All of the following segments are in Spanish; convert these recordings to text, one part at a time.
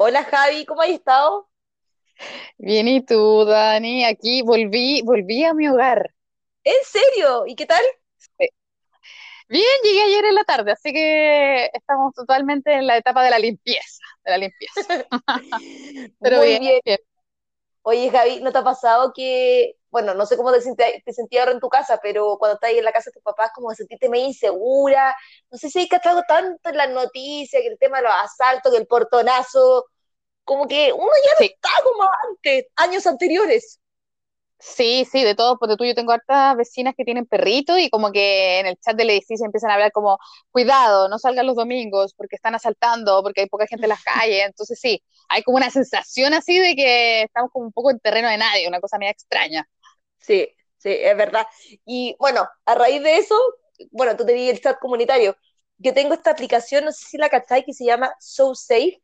Hola Javi, ¿cómo has estado? Bien, ¿y tú, Dani? Aquí volví, volví a mi hogar. ¿En serio? ¿Y qué tal? Bien, llegué ayer en la tarde, así que estamos totalmente en la etapa de la limpieza, de la limpieza. Pero Muy bien, bien. bien. Oye Javi, ¿no te ha pasado que, bueno, no sé cómo te sentías, te sentías ahora en tu casa, pero cuando estás ahí en la casa de tus papás, como que sentiste medio insegura? No sé si hay cachado tanto en las noticias, que el tema de los asaltos, que el portonazo, como que uno ya no Sí, está como antes, años anteriores. sí, sí, de todo, porque tú yo tengo hartas vecinas que tienen perritos y como que en el chat del edificio empiezan a hablar como, cuidado, no salgan los domingos porque están asaltando, porque hay poca gente en las calles. Entonces sí, hay como una sensación así de que estamos como un poco en terreno de nadie, una cosa media extraña. Sí, sí, es verdad. Y bueno, a raíz de eso, bueno, tú tenías el chat comunitario. Yo tengo esta aplicación, no sé si la cacháis, que se llama So Safe.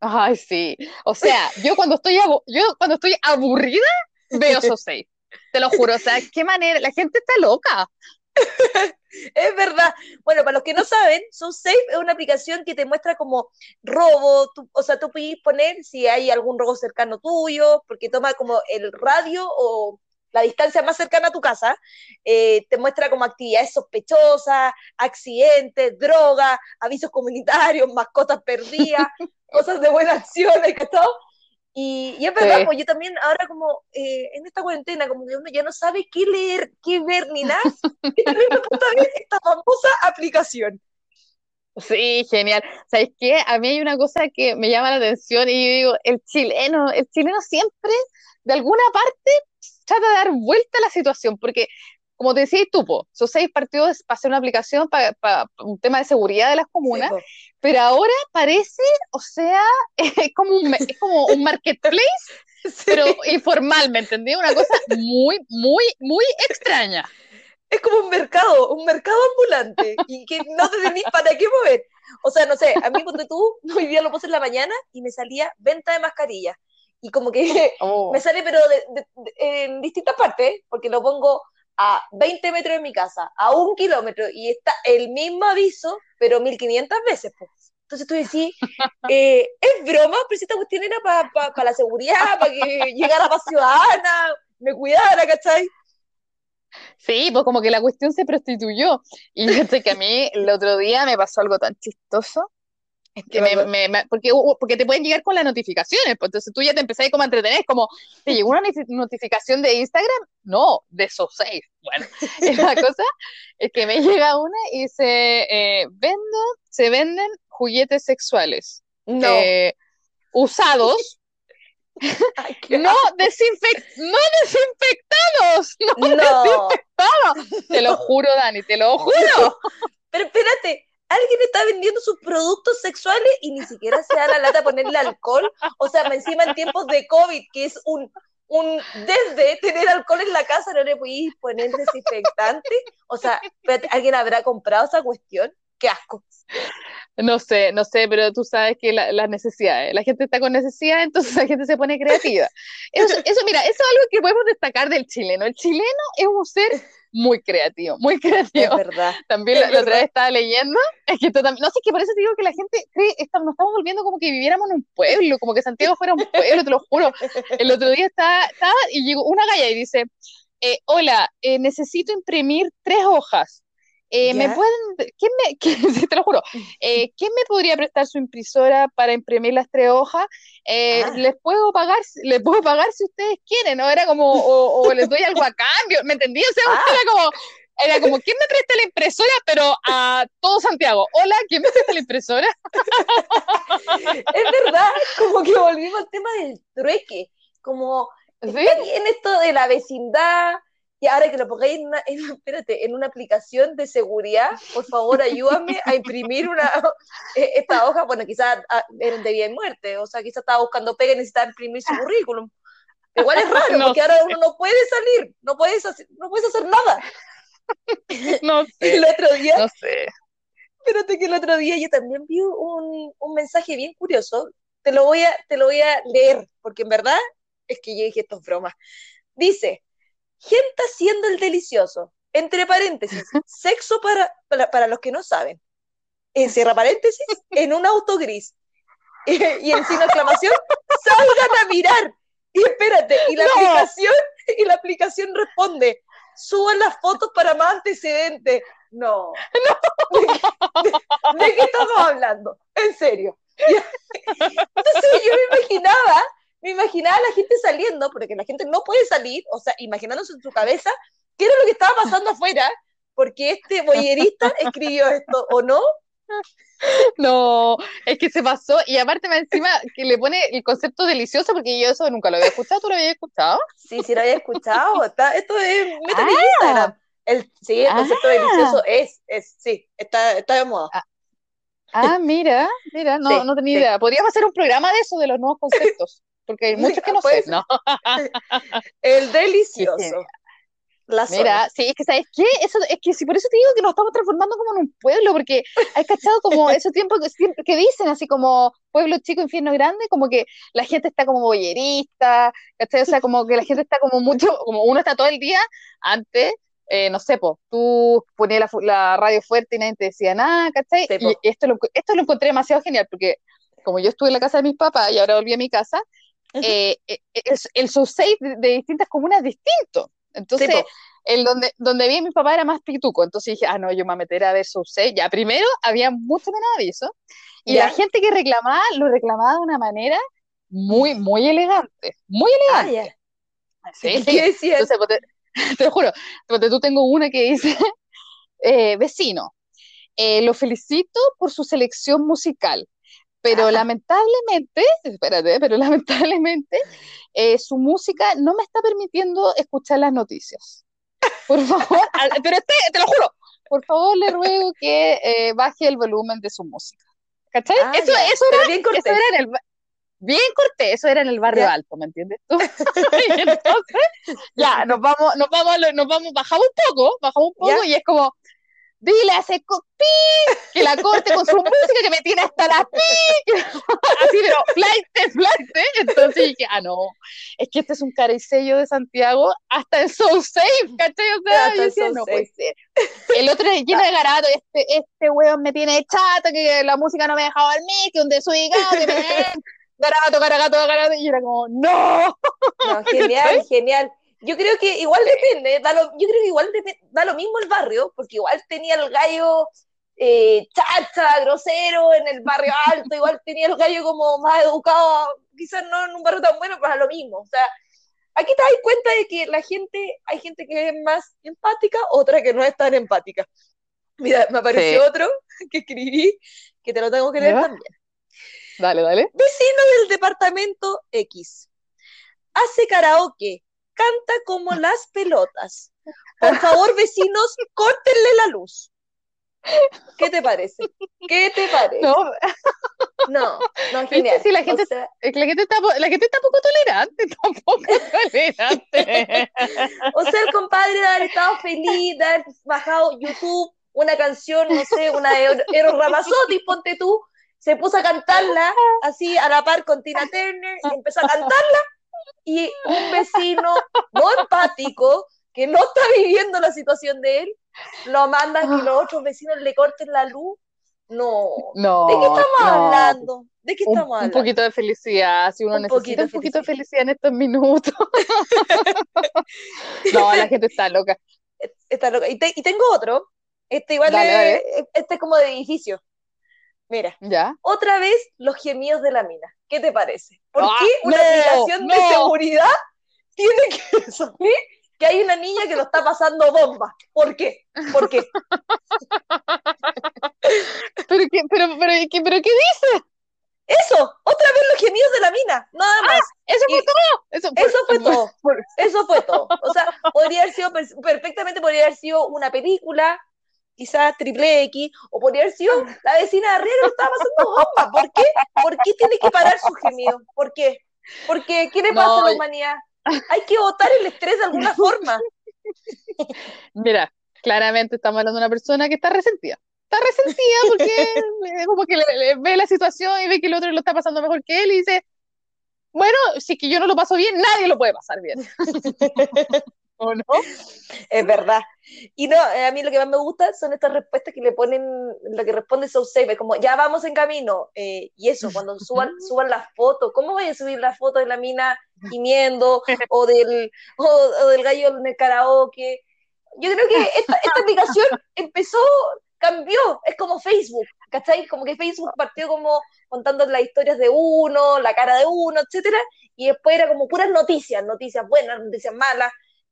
Ay, sí. O sea, yo cuando estoy, yo cuando estoy aburrida, veo So Safe. Te lo juro. O sea, qué manera. La gente está loca. Es verdad. Bueno, para los que no saben, So Safe es una aplicación que te muestra como robo, tú- o sea, tú puedes poner si hay algún robo cercano tuyo, porque toma como el radio o la distancia más cercana a tu casa, eh, te muestra como actividades sospechosas, accidentes, drogas, avisos comunitarios, mascotas perdidas, cosas de buena acción, ¿cachado? Y, y es verdad, Sí, pues yo también ahora como eh, en esta cuarentena, como que uno ya no sabe qué leer, qué ver, ni nada, y esta famosa aplicación. sí, genial. ¿Sabes qué? A mí hay una cosa que me llama la atención y yo digo, el chileno, el chileno siempre, de alguna parte, trata de dar vuelta a la situación, porque como te decías tú, po, So Safe partió de- para hacer una aplicación para, para un tema de seguridad de las Sí, comunas, po. pero ahora parece, o sea, es como un, es como un marketplace pero sí. informal, ¿me entendí? Una cosa muy, muy, muy extraña. Es como un mercado, un mercado ambulante, y que no te tenés para qué mover. O sea, no sé, a mí, ponte tú, hoy día lo puse en la mañana y me salía venta de mascarillas. Y como que me Oh. sale, pero de, de, de, en distintas partes, porque lo pongo a 20 metros de mi casa, a un kilómetro, y está el mismo aviso, pero 1500 veces. Pues. Entonces tú decís, eh, es broma, pero si esta cuestión era para pa, pa la seguridad, para que llegara más ciudadana, me cuidara, ¿cachai? Sí, pues como que la cuestión se prostituyó. Y fíjate que a mí el otro día me pasó algo tan chistoso. Es ¿Qué que me, me- me- porque, porque te pueden llegar con las notificaciones, pues entonces tú ya te empezás como a entretener, como, ¿te llegó una notif- notificación de Instagram? No, de SoSafe. Bueno, y la cosa es que me llega una y dice, eh, vendo, se venden juguetes sexuales No, eh, usados ay, No, desinfec no desinfectados, no No, desinfectados. Te lo juro, Dani, te lo juro. pero espérate, alguien está vendiendo sus productos sexuales y ni siquiera se da la lata ponerle alcohol. O sea, encima en tiempos de COVID, que es un, un desde tener alcohol en la casa, no le podéis poner desinfectante. O sea, ¿alguien habrá comprado esa cuestión? Qué asco. No sé, no sé, pero tú sabes que la- las necesidades, la gente está con necesidad, entonces la gente se pone creativa. Eso, mira, eso es algo que podemos destacar del chileno. El chileno es un ser muy creativo, muy Es creativo. verdad, También es la, la otra vez verdad. estaba leyendo, es que esto también, no sé, que por eso te digo que la gente cree, está- nos estamos volviendo como que viviéramos en un pueblo, como que Santiago fuera un pueblo, te lo juro. El otro día estaba, estaba y llegó una galla y dice, eh, hola, eh, necesito imprimir tres hojas. Eh, ¿me pueden, quién me, sí, te lo juro, eh, ¿quién me podría prestar su impresora para imprimir las tres hojas? Eh, Ah, les puedo pagar, les puedo pagar si ustedes quieren, ¿no? Era como, o, o les doy algo a cambio, ¿me entendí? O sea, ah, era como, era como, ¿quién me presta la impresora? Pero a todo Santiago, hola, ¿quién me presta la impresora? es verdad, como que volvimos al tema del trueque, como ¿Sí? bien esto de la vecindad, y ahora que lo pongáis en una, en, espérate, en una aplicación de seguridad, por favor ayúdame a imprimir una, eh, esta hoja, bueno, quizás ah, eran de vida y muerte, o sea, quizás estaba buscando pega y necesitaba imprimir su currículum. Igual es raro, No porque ahora uno no puede salir, no puedes hacer, no puedes hacer nada. no El sé, otro día, no sé. espérate que el otro día yo también vi un, un mensaje bien curioso, te lo, voy a, te lo voy a leer, porque en verdad es que yo dije esto es broma. Dice, gente haciendo el delicioso, entre paréntesis, sexo para, para, para los que no saben, en cierra paréntesis, en un auto gris. y signo de exclamación, salgan a mirar. Y espérate, y la aplicación, y la aplicación responde, suban las fotos para más antecedentes. No. ¿De, qué estamos hablando? En serio. Entonces yo me imaginaba, me imaginaba a la gente saliendo, porque la gente no puede salir, o sea, imaginándose en su cabeza qué era lo que estaba pasando afuera, porque este boyerista escribió esto, ¿o no? No, es que se pasó, y aparte me encima que le pone el concepto delicioso, porque yo eso nunca lo había escuchado, ¿tú lo habías escuchado? Sí, sí lo había escuchado, está, esto es, métete ah. Instagram. El, sí, el concepto ah. delicioso es, es, sí, está, está de moda. Ah, ah mira, mira, no, no tenía idea. Podríamos hacer un programa de eso, de los nuevos conceptos, porque hay muchos que no sé, ¿no? el delicioso. Mira, sí, es que ¿sabes qué? Eso, es que si por eso te digo que nos estamos transformando como en un pueblo, porque hay cachado como esos tiempos que, que dicen así como pueblo chico, infierno grande, como que la gente está como boyerista, ¿cachai? O sea, como que la gente está como mucho, como uno está todo el día antes, eh, no sé, po, tú ponías la, la, radio fuerte y nadie te decía nada, ¿cachai? y esto lo, esto lo encontré demasiado genial, porque como yo estuve en la casa de mis papás y ahora volví a mi casa, eh, eh, el, el de, de distintas comunas es distinto. Entonces, el donde, donde vi a mi papá era más pituco, entonces dije, ah, no, yo me meteré a ver Sousei. Ya, primero había mucho menos aviso, y la gente que reclamaba, lo reclamaba de una manera muy, muy elegante, muy ah, elegante. sí, ¿Qué decía? Entonces, te, lo juro, porque tú tengo una que dice, eh, vecino, eh, lo felicito por su selección musical, pero lamentablemente, espérate, pero lamentablemente eh, su música no me está permitiendo escuchar las noticias. Por favor, pero este, te lo juro, por favor le ruego que eh, baje el volumen de su música. ¿Cachai? Ah, eso, eso, era, bien cortés. Eso era en el, bien cortés, eso era en el barrio alto, ¿me entiendes? entonces, ya, nos vamos, nos vamos, nos vamos, bajamos un poco, bajamos un poco y es como, dile a ese pi que la corte con su música que me tiene hasta la pi. Así, pero flight, flight. Entonces dije, ah, no, es que este es un caricello de Santiago hasta el Soul Safe, ¿cachai? O sea, yo decía, no puede ser. El otro es lleno de garato, este, este weón me tiene chato, que la música no me deja dormir, que un desubicado, que me... Garabato, garabato, garabato, y era como, ¡no! no genial, genial. Yo creo que igual depende, da lo, yo creo que igual da lo mismo el barrio, porque igual tenía el gallo eh, chacha, grosero en el barrio alto, igual tenía el gallo como más educado, quizás no en un barrio tan bueno, pero es lo mismo. O sea, aquí te das cuenta de que la gente, hay gente que es más empática, otra que no es tan empática. Mira, me apareció otro que escribí, que te lo tengo que leer también. Dale, dale. Vecino del departamento X. Hace karaoke canta como las pelotas. Por favor, vecinos, córtenle la luz. ¿Qué te parece? ¿Qué te parece? No, no, no genial. la, gente, la, gente está, la gente está poco tolerante, tampoco tolerante. o sea, el compadre de haber estado feliz, de haber bajado YouTube, una canción, no sé, una de Eros Ramazzotti, ponte tú, se puso a cantarla así a la par con Tina Turner y empezó a cantarla y un vecino no empático que no está viviendo la situación de él, lo manda que los otros vecinos le corten la luz. No. no ¿De qué estamos hablando? ¿De qué estamos hablando? Un poquito de felicidad, si uno necesita un poquito de felicidad en estos minutos. no, la gente está loca. Está loca. Y, tengo otro. Este igual es, este es como de edificio. Mira, ¿Ya? otra vez los gemidos de la mina. ¿Qué te parece? ¿Por ah, qué una aplicación de seguridad tiene que salir que hay una niña que lo está pasando bomba? ¿Por qué? ¿Por qué? ¿Pero, qué, pero, pero, ¿qué, pero qué dice? Eso, otra vez los gemidos de la mina, nada ah, más. eso fue todo. Eso, fue todo. Eso fue todo. O sea, podría haber sido perfectamente, podría haber sido una película, quizás triple X, o podría haber sido la vecina de arriba que estaba pasando bomba. ¿Por qué? ¿Por qué tiene que parar su gemido? ¿Por qué? Porque, ¿qué le pasa a la humanidad? Hay que botar el estrés de alguna forma. Mira, claramente estamos hablando de una persona que está resentida. Está resentida porque como que ve la situación y ve que el otro lo está pasando mejor que él y dice, bueno, si es que yo no lo paso bien, nadie lo puede pasar bien. ¿O no? Es verdad. Y no, eh, a mí lo que más me gusta son estas respuestas que le ponen, lo que responde SoSafe, es como, ya vamos en camino. Eh, y eso, cuando suban, suban las fotos, ¿cómo voy a subir la foto de la mina gimiendo o del, o, del gallo en el karaoke? Yo creo que esta, esta aplicación empezó, cambió, es como Facebook, ¿cachai? Como que Facebook partió como contando las historias de uno, la cara de uno, etcétera, y después era como puras noticias, noticias buenas, noticias malas,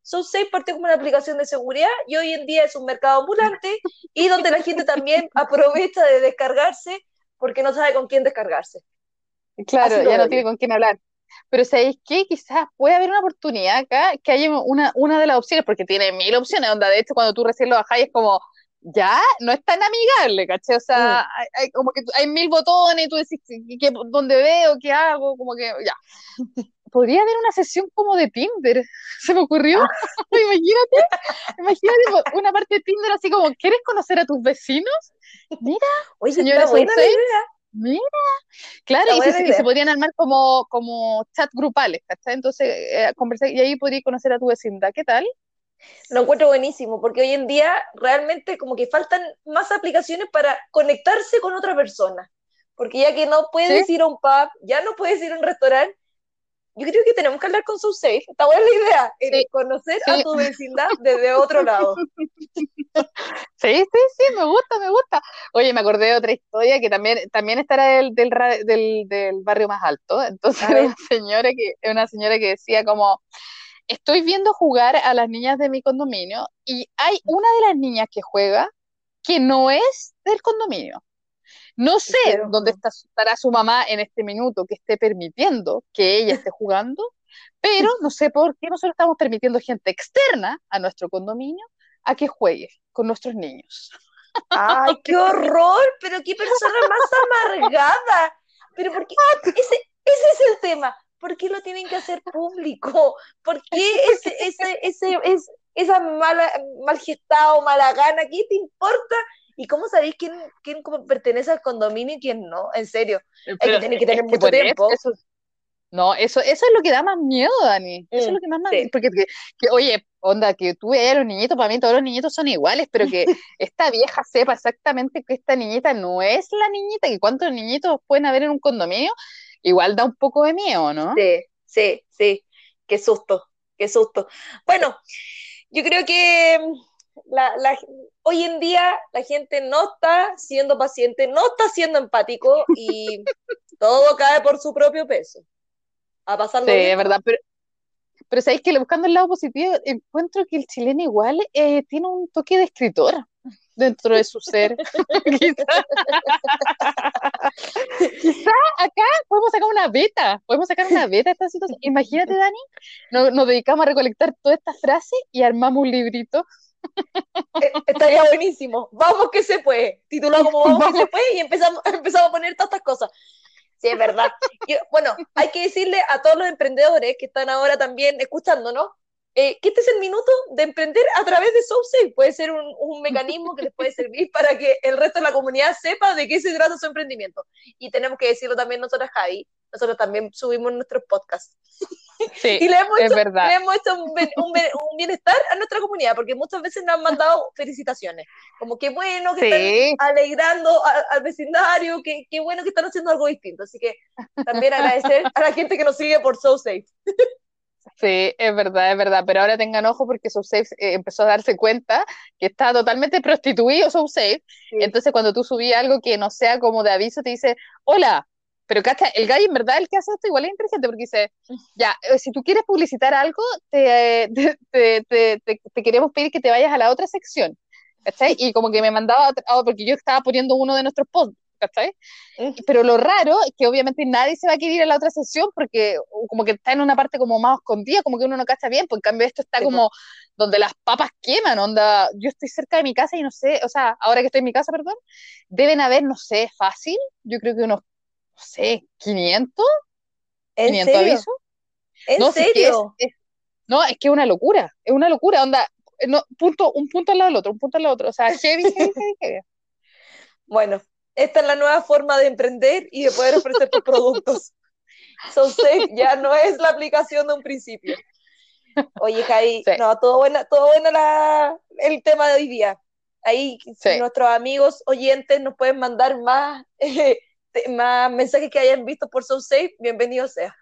son seis partió como una aplicación de seguridad y hoy en día es un mercado ambulante y donde la gente también aprovecha de descargarse porque no sabe con quién descargarse. Claro, ya no tiene con quién hablar. Pero ¿sabéis qué? Quizás puede haber una oportunidad acá que haya una, una de las opciones, porque tiene mil opciones, donde de hecho cuando tú recién lo bajáis es como, ya no es tan amigable, ¿caché? O sea, mm. hay, como que hay mil botones y tú decís, ¿qué, ¿dónde veo? ¿Qué hago? Como que, ya. Podría haber una sesión como de Tinder, se me ocurrió. imagínate, imagínate una parte de Tinder así como, ¿quieres conocer a tus vecinos? Mira, Oye, señora Mira, claro, y se, podrían armar como, como chat grupales, ¿cachai? Entonces, eh, conversar, y ahí podrías conocer a tu vecindad, ¿qué tal? Lo encuentro buenísimo, porque hoy en día realmente como que faltan más aplicaciones para conectarse con otra persona. Porque ya que no puedes ir a un pub, ya no puedes ir a un restaurante, yo creo que tenemos que hablar con SoSafe. Está buena la idea, eh, conocer a tu vecindad desde otro lado. Sí, sí, sí, me gusta, me gusta. Oye, me acordé de otra historia que también, también estará del, del, del, del barrio más alto. Entonces, una señora, que, una señora que decía como, estoy viendo jugar a las niñas de mi condominio y hay una de las niñas que juega que no es del condominio. No sé dónde está, estará su mamá en este minuto que esté permitiendo que ella esté jugando, pero no sé por qué nosotros estamos permitiendo gente externa a nuestro condominio a que juegue con nuestros niños. ¡Ay, qué horror! Pero qué persona más amargada. Pero porque ese, ese es el tema. ¿por qué lo tienen que hacer público? ¿Por qué ese, ese, ese, es, esa mala, mal gestado, mala gana? ¿Qué te importa? ¿Y cómo sabéis quién, quién pertenece al condominio y quién no? En serio, hay que tener, que tener mucho tiempo. no, eso, eso es lo que da más miedo, Dani. Eso es lo que más, sí. Porque, que, oye, onda, que tú veas a los niñitos, para mí todos los niñitos son iguales, pero que esta vieja sepa exactamente que esta niñita no es la niñita, que cuántos niñitos pueden haber en un condominio, igual da un poco de miedo, ¿no? Sí, sí, sí. Qué susto, qué susto. Bueno, yo creo que la, hoy en día la gente no está siendo paciente, no está siendo empático y todo cae por su propio peso. A pasarlo Sí, es verdad, pero, pero sabéis que buscando el lado positivo, encuentro que el chileno igual eh, tiene un toque de escritor dentro de su ser. Quizá acá podemos sacar una beta, podemos sacar una beta de esta situación. Imagínate, Dani, nos, dedicamos a recolectar todas estas frases y armamos un librito. Eh, estaría buenísimo. Vamos que se puede. Titulado como Vamos que se puede y empezamos, empezamos a poner todas estas cosas. Sí, es verdad. bueno, hay que decirle a todos los emprendedores que están ahora también escuchando, ¿no? Eh, que este es el minuto de emprender a través de SoulSafe. Puede ser un, un, mecanismo que les puede servir para que el resto de la comunidad sepa de qué se trata su emprendimiento. Y tenemos que decirlo también nosotros, Javi. Nosotros también subimos nuestros podcasts. Sí, y le hemos hecho, Le hemos hecho un, un, bienestar a nuestra comunidad, porque muchas veces nos han mandado felicitaciones. Como qué bueno que están alegrando al, vecindario, qué, qué bueno que están haciendo algo distinto. Así que también agradecer a la gente que nos sigue por SoulSafe. Sí, es verdad, es verdad, pero ahora tengan ojo porque SoSafe eh, empezó a darse cuenta que está totalmente prostituido SoSafe, entonces cuando tú subís algo que no sea como de aviso, te dice, hola, pero cacha, el gallo en verdad el que hace esto igual es inteligente porque dice, ya, eh, si tú quieres publicitar algo, te, te, te, te, queremos pedir que te vayas a la otra sección, ¿cachai? Y como que me mandaba, porque yo estaba poniendo uno de nuestros posts, ¿cachai? Pero lo raro es que obviamente nadie se va a querer ir a la otra sesión porque como que está en una parte como más escondida, como que uno no cacha bien, pues en cambio esto está como donde las papas queman, onda, yo estoy cerca de mi casa y no sé, o sea, ahora que estoy en mi casa, perdón, deben haber, no sé, fácil, yo creo que unos, no sé, 500, ¿En 500 serio? avisos. ¿En no, serio? Es no, es que es una locura, es una locura, onda, no, punto, un punto al lado del otro, un punto al lado del otro, o sea, heavy, heavy, heavy. Bueno, esta es la nueva forma de emprender y de poder ofrecer tus productos. SoSafe ya no es la aplicación de un principio. Oye, Javi, no, todo bueno, todo bueno la, el tema de hoy día. Ahí si nuestros amigos oyentes nos pueden mandar más, más mensajes que hayan visto por SoSafe, bienvenido sea.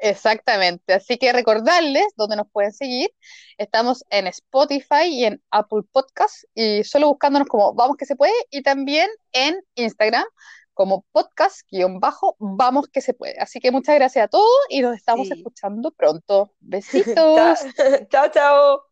Exactamente, así que recordarles dónde nos pueden seguir. Estamos en Spotify y en Apple Podcast y solo buscándonos como Vamos que se puede y también en Instagram como podcast-vamos que se puede. Así que muchas gracias a todos y nos estamos escuchando pronto. Besitos. chao, chao.